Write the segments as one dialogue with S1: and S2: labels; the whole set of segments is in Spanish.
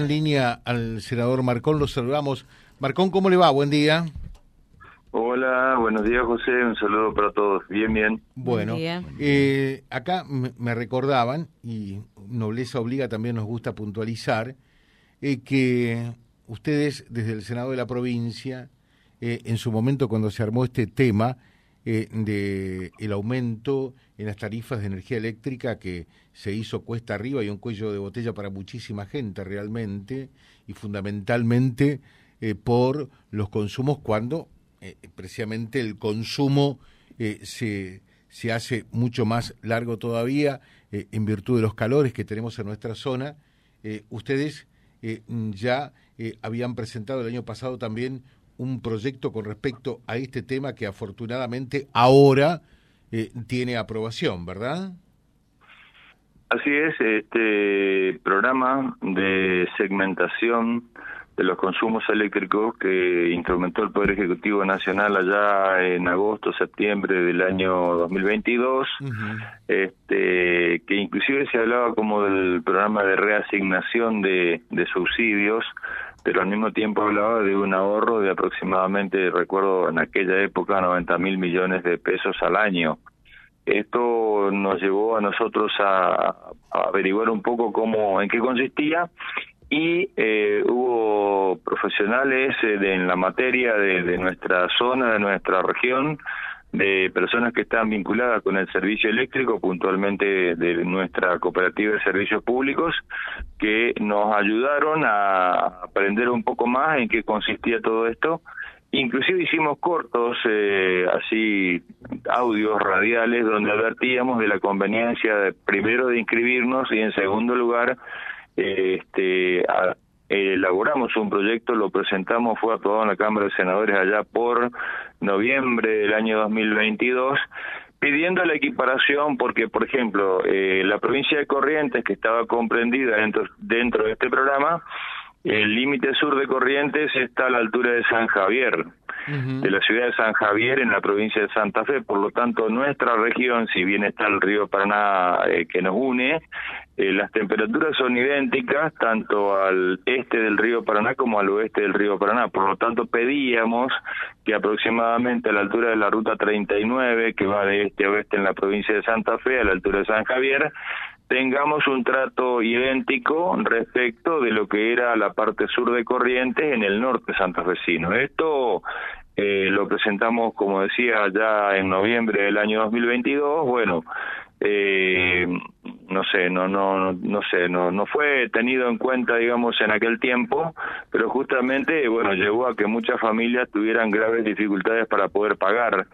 S1: En línea al senador Marcón, lo saludamos. Marcón, ¿cómo le va? Buen día.
S2: Hola, buenos días José, un saludo para todos. Bien, bien.
S1: Bueno, eh, acá me recordaban, y Nobleza Obliga también nos gusta puntualizar, eh, que ustedes desde el Senado de la provincia, eh, en su momento cuando se armó este tema, eh, de el aumento en las tarifas de energía eléctrica que se hizo cuesta arriba y un cuello de botella para muchísima gente realmente y fundamentalmente eh, por los consumos cuando eh, precisamente el consumo se, se hace mucho más largo todavía en virtud de los calores que tenemos en nuestra zona. ustedes ya habían presentado el año pasado también un proyecto con respecto a este tema que afortunadamente ahora eh, tiene aprobación, ¿verdad?
S2: Así es, este programa de segmentación de los consumos eléctricos que instrumentó el Poder Ejecutivo Nacional allá en agosto, septiembre del año 2022, este, que inclusive se hablaba como del programa de reasignación de, de subsidios pero al mismo tiempo hablaba de un ahorro de aproximadamente, recuerdo en aquella época, 90 mil millones de pesos al año. Esto nos llevó a nosotros a, averiguar un poco cómo, en qué consistía y eh, hubo profesionales eh, en la materia de, de nuestra zona, de nuestra región, de personas que están vinculadas con el servicio eléctrico, puntualmente de nuestra cooperativa de servicios públicos, que nos ayudaron a aprender un poco más en qué consistía todo esto. Inclusive hicimos cortos, eh, así, audios radiales, donde advertíamos de la conveniencia, de, primero, de inscribirnos y, en segundo lugar, este, a, elaboramos un proyecto, lo presentamos, fue aprobado en la Cámara de Senadores allá por noviembre del año 2022, pidiendo la equiparación porque, por ejemplo, eh, la provincia de Corrientes, que estaba comprendida dentro, dentro de este programa, el límite sur de Corrientes está a la altura de San Javier, de la ciudad de San Javier en la provincia de Santa Fe. Por lo tanto, nuestra región, si bien está el río Paraná eh, que nos une, eh, las temperaturas son idénticas tanto al este del río Paraná como al oeste del río Paraná. Por lo tanto, pedíamos que aproximadamente a la altura de la ruta 39, que va de este a oeste en la provincia de Santa Fe, a la altura de San Javier, tengamos un trato idéntico respecto de lo que era la parte sur de Corrientes en el norte santafesino. Esto eh, lo presentamos, como decía, ya en noviembre del año 2022. Bueno, eh, no sé, no, no, no sé, no, no fue tenido en cuenta, digamos, en aquel tiempo, pero justamente, bueno, llevó a que muchas familias tuvieran graves dificultades para poder pagar.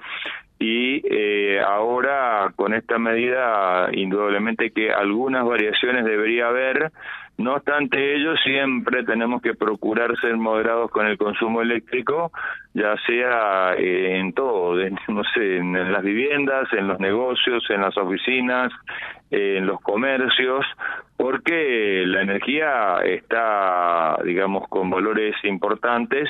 S2: Y eh, ahora, con esta medida, indudablemente que algunas variaciones debería haber, no obstante ello, siempre tenemos que procurar ser moderados con el consumo eléctrico, ya sea eh, en todo, no sé, en las viviendas, en los negocios, en las oficinas, en los comercios, porque la energía está, digamos, con valores importantes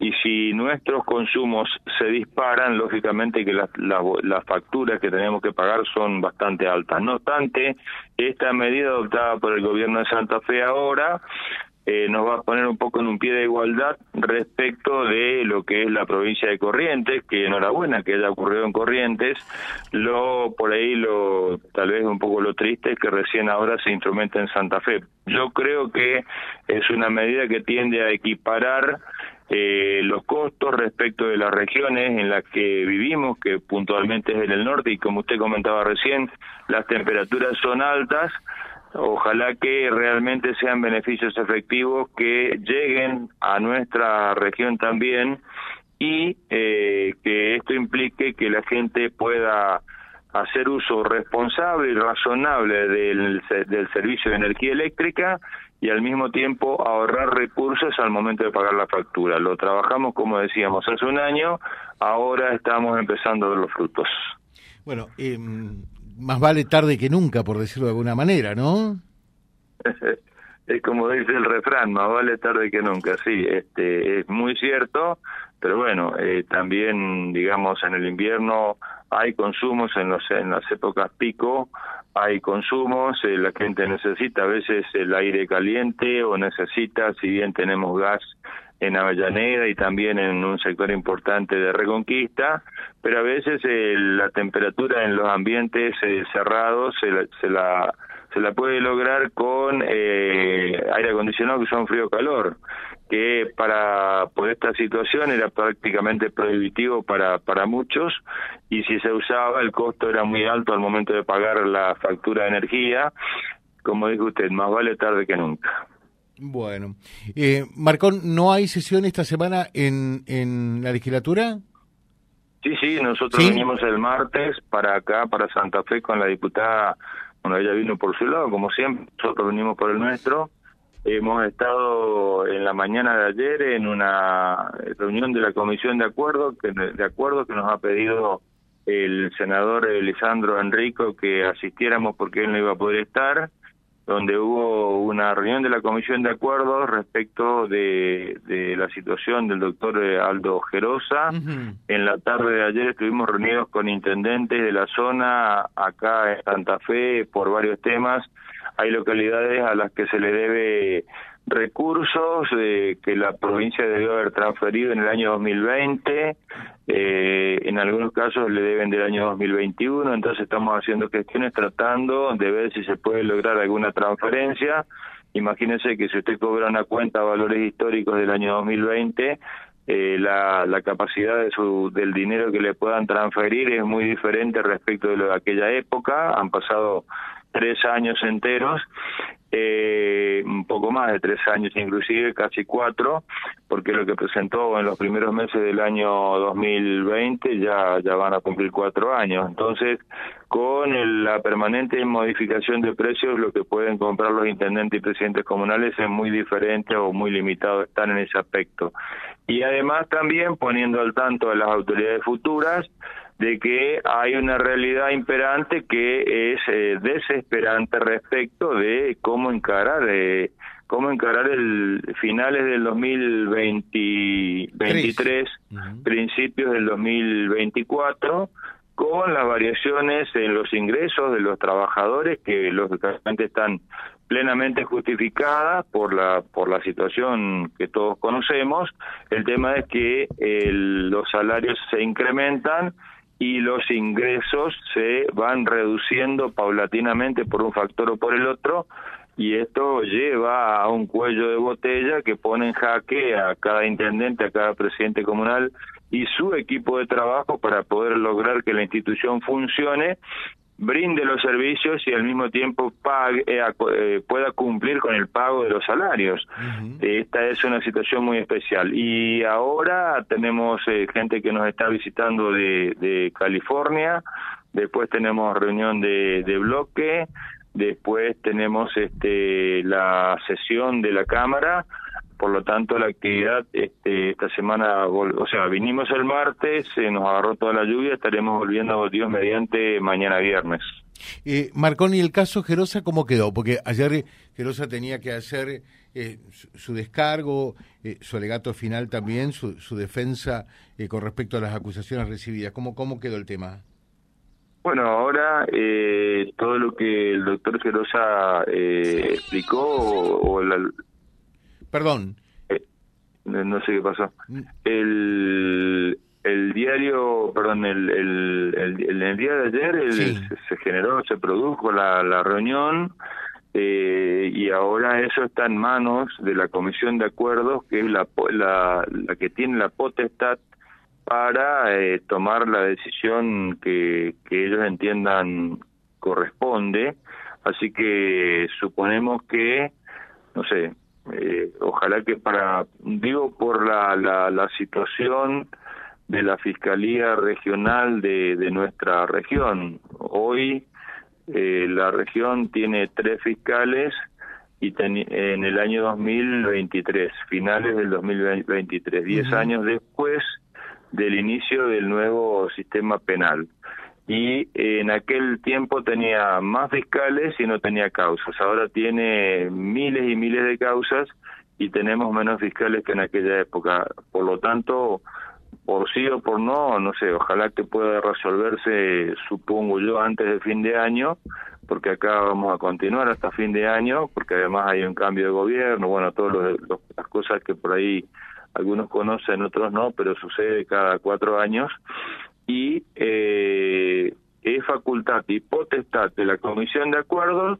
S2: y si nuestros consumos se disparan, lógicamente que las, las, facturas que tenemos que pagar son bastante altas. No obstante, esta medida adoptada por el gobierno de Santa Fe ahora eh, nos va a poner un poco en un pie de igualdad respecto de lo que es la provincia de Corrientes, que enhorabuena que haya ocurrido en Corrientes, lo por ahí lo tal vez un poco lo triste es que recién ahora se instrumenta en Santa Fe. Yo creo que es una medida que tiende a equiparar eh, los costos respecto de las regiones en las que vivimos, que puntualmente es en el norte y como usted comentaba recién, las temperaturas son altas, Ojalá que realmente sean beneficios efectivos que lleguen a nuestra región también y eh, que esto implique que la gente pueda hacer uso responsable y razonable del, del servicio de energía eléctrica y al mismo tiempo ahorrar recursos al momento de pagar la factura. Lo trabajamos, como decíamos, hace un año, ahora estamos empezando a ver los frutos.
S1: Bueno, eh, más vale tarde que nunca, por decirlo de alguna manera, ¿no?
S2: es como dice el refrán, más vale tarde que nunca, sí, este, es muy cierto, pero bueno, eh, también, digamos, en el invierno hay consumos, en, los, en las épocas pico hay consumos, eh, la gente necesita a veces el aire caliente o necesita, si bien tenemos gas en Avellaneda y también en un sector importante de Reconquista, pero a veces eh, la temperatura en los ambientes cerrados se se la se la puede lograr con eh, aire acondicionado que son frío-calor, que para por esta situación era prácticamente prohibitivo para, para muchos y si se usaba el costo era muy alto al momento de pagar la factura de energía. Como dijo usted, más vale tarde que nunca.
S1: Bueno, eh, Marcón, ¿no hay sesión esta semana en, en la legislatura?
S2: Sí, sí, nosotros venimos el martes para acá, para Santa Fe, con la diputada bueno, ella vino por su lado, como siempre, nosotros venimos por el nuestro. Hemos estado en la mañana de ayer en una reunión de la Comisión de Acuerdo, que, de acuerdo que nos ha pedido el senador Lisandro Enrico que asistiéramos porque él no iba a poder estar donde hubo una reunión de la Comisión de Acuerdos respecto de, de la situación del doctor eh, Aldo Gerosa. En la tarde de ayer estuvimos reunidos con intendentes de la zona acá en Santa Fe por varios temas. Hay localidades a las que se le debe recursos eh, que la provincia debió haber transferido en el año 2020, eh, en algunos casos le deben del año 2021, entonces estamos haciendo gestiones tratando de ver si se puede lograr alguna transferencia. Imagínense que si usted cobra una cuenta a valores históricos del año 2020, eh, la, la capacidad de su, del dinero que le puedan transferir es muy diferente respecto de lo de aquella época. Han pasado tres años enteros eh, un poco más de tres años inclusive, casi cuatro, porque lo que presentó en los primeros meses del año 2020 ya, ya van a cumplir cuatro años. Entonces, con la permanente modificación de precios, lo que pueden comprar los intendentes y presidentes comunales es muy diferente o muy limitado están en ese aspecto. Y además también poniendo al tanto a las autoridades futuras, de que hay una realidad imperante que es eh, desesperante respecto de cómo encarar eh, cómo encarar el finales del 2023, principios del 2024 con las variaciones en los ingresos de los trabajadores que lógicamente están plenamente justificadas por la por la situación que todos conocemos. El tema es que los salarios se incrementan y los ingresos se van reduciendo paulatinamente por un factor o por el otro y esto lleva a un cuello de botella que pone en jaque a cada intendente, a cada presidente comunal y su equipo de trabajo para poder lograr que la institución funcione brinde los servicios y al mismo tiempo pague, eh, eh, pueda cumplir con el pago de los salarios. Esta es una situación muy especial. Y ahora tenemos eh, gente que nos está visitando de, de California, después tenemos reunión de, de bloque, después tenemos este, la sesión de la Cámara, por lo tanto la actividad este, esta semana, o sea, vinimos el martes, se nos agarró toda la lluvia, estaremos volviendo Dios mediante mañana viernes.
S1: Eh, Marconi, el caso Gerosa, ¿cómo quedó? Porque ayer Gerosa tenía que hacer eh, su, descargo, eh, su alegato final también, su, su defensa eh, con respecto a las acusaciones recibidas. ¿Cómo, cómo quedó el tema?
S2: Bueno, ahora eh, todo lo que el doctor Gerosa eh, explicó o, o la,
S1: Perdón.
S2: Eh, no sé qué pasó. Mm. El, el diario, perdón, el, el, el, día de ayer se, generó, se produjo la, la reunión eh, y ahora eso está en manos de la Comisión de Acuerdos, que es la, la, la que tiene la potestad para eh, tomar la decisión que, que ellos entiendan corresponde. Así que suponemos que, no sé, eh, ojalá que para, digo, por la, la, la, situación de la Fiscalía Regional de, de nuestra región. Hoy eh, la región tiene tres fiscales y en el año 2023, finales del 2023, diez años después del inicio del nuevo sistema penal. Y en aquel tiempo tenía más fiscales y no tenía causas. Ahora tiene miles y miles de causas y tenemos menos fiscales que en aquella época. Por lo tanto, por sí o por no, no sé, ojalá que pueda resolverse, supongo yo, antes del fin de año, porque acá vamos a continuar hasta fin de año, porque además hay un cambio de gobierno, bueno, todas las cosas que por ahí algunos conocen, otros no, pero sucede cada cuatro años, y eh, facultad y potestad de la Comisión de Acuerdos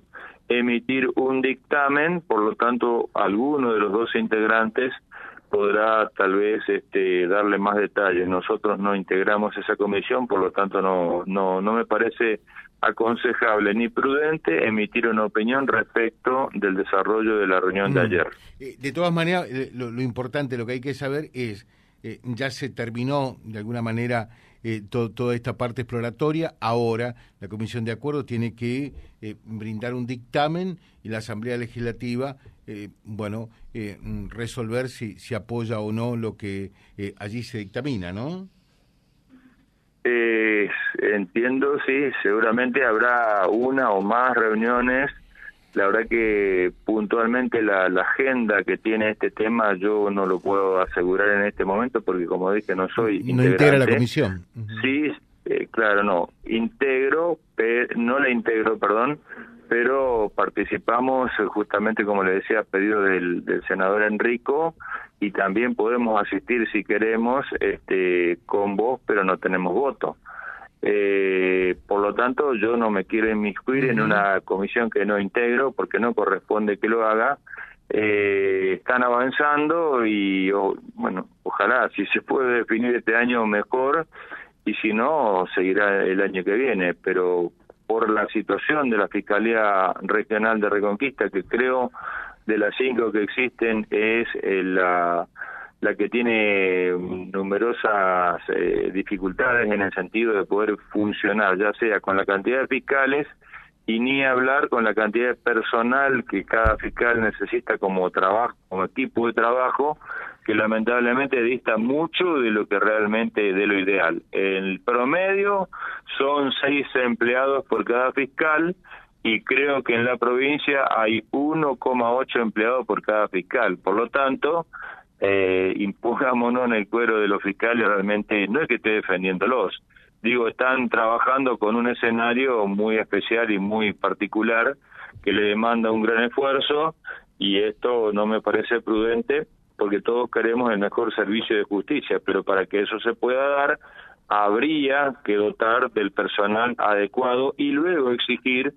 S2: emitir un dictamen, por lo tanto, alguno de los dos integrantes podrá tal vez este, darle más detalles. Nosotros no integramos esa comisión, por lo tanto no, no, no me parece aconsejable ni prudente emitir una opinión respecto del desarrollo de la reunión de mm. ayer.
S1: Eh, de todas maneras, eh, lo, importante, lo que hay que saber es, eh, ya se terminó de alguna manera toda esta parte exploratoria, ahora la Comisión de Acuerdo tiene que brindar un dictamen y la Asamblea Legislativa, bueno, resolver si, si apoya o no lo que allí se dictamina, ¿no?
S2: Eh, entiendo, sí, seguramente habrá una o más reuniones. La verdad que puntualmente la, agenda que tiene este tema yo no lo puedo asegurar en este momento porque como dije no soy
S1: no integra la comisión.
S2: Sí, eh, claro, no. Integro, no la integro, perdón, pero participamos eh, justamente como le decía a pedido del, del senador Enrico y también podemos asistir si queremos este, con voz, pero no tenemos voto. Eh, por lo tanto, yo no me quiero inmiscuir en una comisión que no integro porque no corresponde que lo haga. Eh, están avanzando y, bueno, ojalá, si se puede definir este año mejor y si no, seguirá el año que viene, pero por la situación de la Fiscalía Regional de Reconquista, que creo de las cinco que existen es eh, la, la que tiene numerosas eh, dificultades en el sentido de poder funcionar, ya sea con la cantidad de fiscales y ni hablar con la cantidad de personal que cada fiscal necesita como trabajo, como equipo de trabajo, que lamentablemente dista mucho de lo que realmente de lo ideal. El promedio son seis empleados por cada fiscal y creo que en la provincia hay 1,8 empleados por cada fiscal. Por lo tanto, eh, impongámonos en el cuero de los fiscales, realmente no es que esté defendiéndolos. Digo, están trabajando con un escenario muy especial y muy particular que le demanda un gran esfuerzo y esto no me parece prudente porque todos queremos el mejor servicio de justicia, pero para que eso se pueda dar, habría que dotar del personal adecuado y luego exigir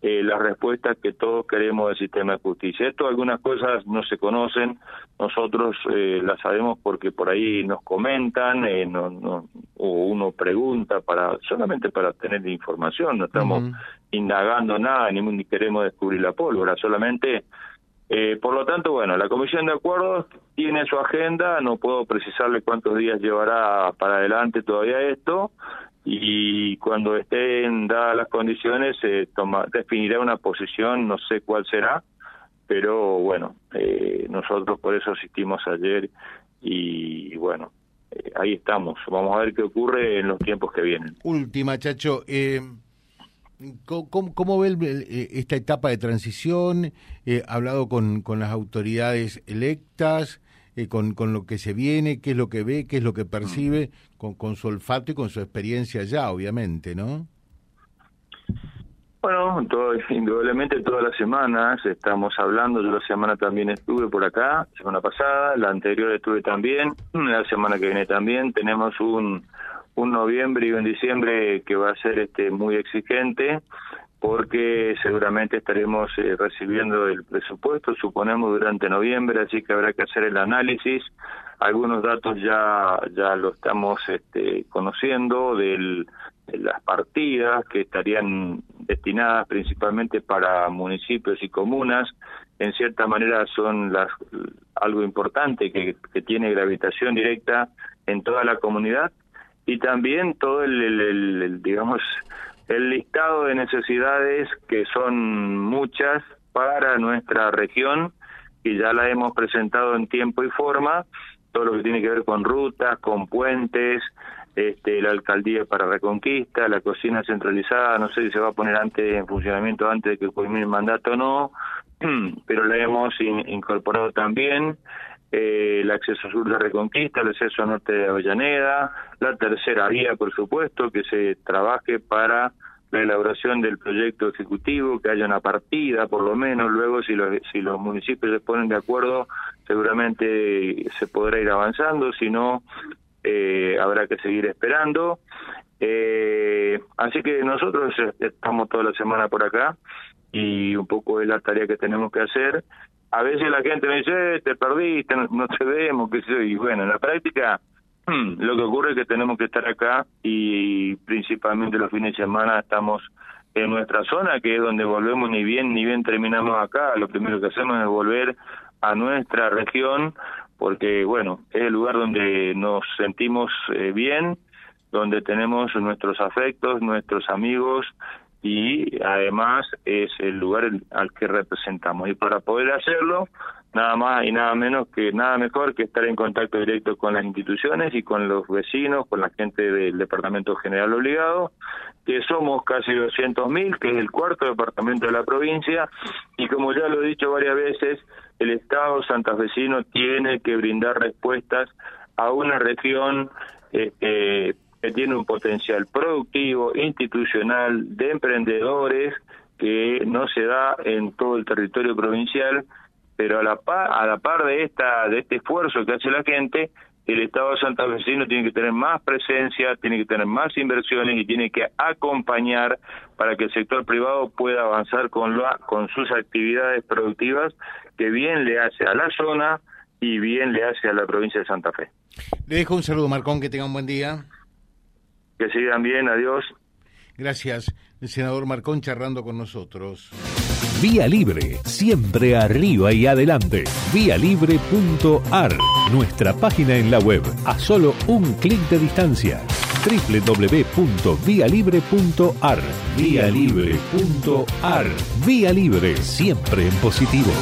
S2: eh, las respuestas que todos queremos del sistema de justicia. Esto algunas cosas no se conocen, nosotros eh, las sabemos porque por ahí nos comentan eh, no, no, o uno pregunta para solamente para tener información, no estamos indagando nada ni, ni, queremos descubrir la pólvora, solamente eh, por lo tanto, bueno, la Comisión de Acuerdos tiene su agenda, no puedo precisarle cuántos días llevará para adelante todavía esto, y cuando estén dadas las condiciones se toma, definirá una posición, no sé cuál será, pero bueno, eh, nosotros por eso asistimos ayer y, bueno, eh, ahí estamos. Vamos a ver qué ocurre en los tiempos que vienen.
S1: Última, Chacho. Eh, ¿cómo, ¿Cómo ve eh, esta etapa de transición? ¿Ha hablado con, con las autoridades electas? Eh, con, con lo que se viene, qué es lo que ve, qué es lo que percibe, con, con su olfato y con su experiencia ya, obviamente, ¿no?
S2: Bueno, todo, indudablemente todas las semanas estamos hablando, yo la semana también estuve por acá, semana pasada, la anterior estuve también, la semana que viene también, tenemos un, un noviembre y un diciembre que va a ser este muy exigente, porque seguramente estaremos eh, recibiendo el presupuesto, suponemos, durante noviembre, así que habrá que hacer el análisis. Algunos datos ya, ya lo estamos este, conociendo del, de las partidas que estarían destinadas principalmente para municipios y comunas. En cierta manera son las, algo importante que, que tiene gravitación directa en toda la comunidad y también todo el, el digamos, el listado de necesidades que son muchas para nuestra región y ya la hemos presentado en tiempo y forma, todo lo que tiene que ver con rutas, con puentes, este, la alcaldía para Reconquista, la cocina centralizada, no sé si se va a poner antes en funcionamiento antes de que culmine el mandato o no, pero la hemos incorporado también. Eh, el acceso sur de Reconquista, el acceso norte de Avellaneda, la tercera vía, por supuesto, que se trabaje para la elaboración del proyecto ejecutivo, que haya una partida, por lo menos, luego si los, si los municipios se ponen de acuerdo, seguramente se podrá ir avanzando, si no, eh, habrá que seguir esperando. Eh, así que nosotros estamos toda la semana por acá y un poco es la tarea que tenemos que hacer. A veces la gente me dice, eh, te perdiste, no, te vemos, qué sé y bueno, en la práctica lo que ocurre es que tenemos que estar acá y principalmente los fines de semana estamos en nuestra zona, que es donde volvemos ni bien ni bien terminamos acá. Lo primero que hacemos es volver a nuestra región porque bueno, es el lugar donde nos sentimos eh, bien, donde tenemos nuestros afectos, nuestros amigos y además es el lugar al que representamos. Y para poder hacerlo, nada más y nada menos que nada mejor que estar en contacto directo con las instituciones y con los vecinos, con la gente del Departamento General Obligado, que somos casi 200.000, que es el cuarto departamento de la provincia, y como ya lo he dicho varias veces, el Estado santafesino tiene que brindar respuestas a una región este, que tiene un potencial productivo, institucional, de emprendedores, que no se da en todo el territorio provincial, pero a la par, a la par de esta de este esfuerzo que hace la gente, el Estado santafesino tiene que tener más presencia, tiene que tener más inversiones y tiene que acompañar para que el sector privado pueda avanzar con, la, con sus actividades productivas que bien le hace a la zona y bien le hace a la provincia de Santa Fe.
S1: Le dejo un saludo, Marcón, que tenga un buen día.
S2: Que sigan bien, adiós.
S1: Gracias, el senador Marcón charlando con nosotros.
S3: Vía Libre, siempre arriba y adelante. Vialibre.ar, nuestra página en la web, a solo un clic de distancia www.vialibre.ar. Vialibre.ar. Vía Libre, siempre en positivo.